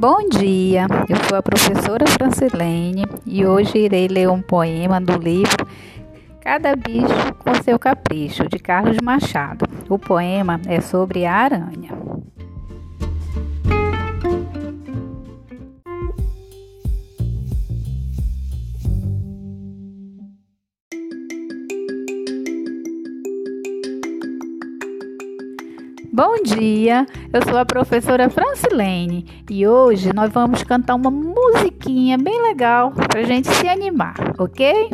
Bom dia, eu sou a professora Francilene e hoje irei ler um poema do livro Cada Bicho com Seu Capricho, de Carlos Machado. O poema é sobre a aranha. Bom dia, eu sou a professora Francilene e hoje nós vamos cantar uma musiquinha bem legal para gente se animar, ok?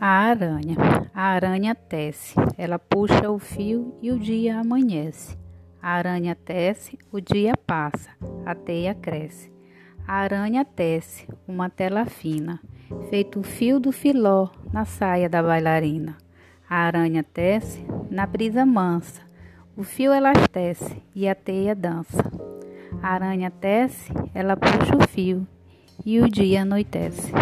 A aranha. A aranha tece, ela puxa o fio e o dia amanhece. A aranha tece, o dia passa, a teia cresce. A aranha tece uma tela fina, feito o fio do filó na saia da bailarina. A aranha tece na brisa mansa, o fio elastece e a teia dança. A aranha tece, ela puxa o fio e o dia anoitece.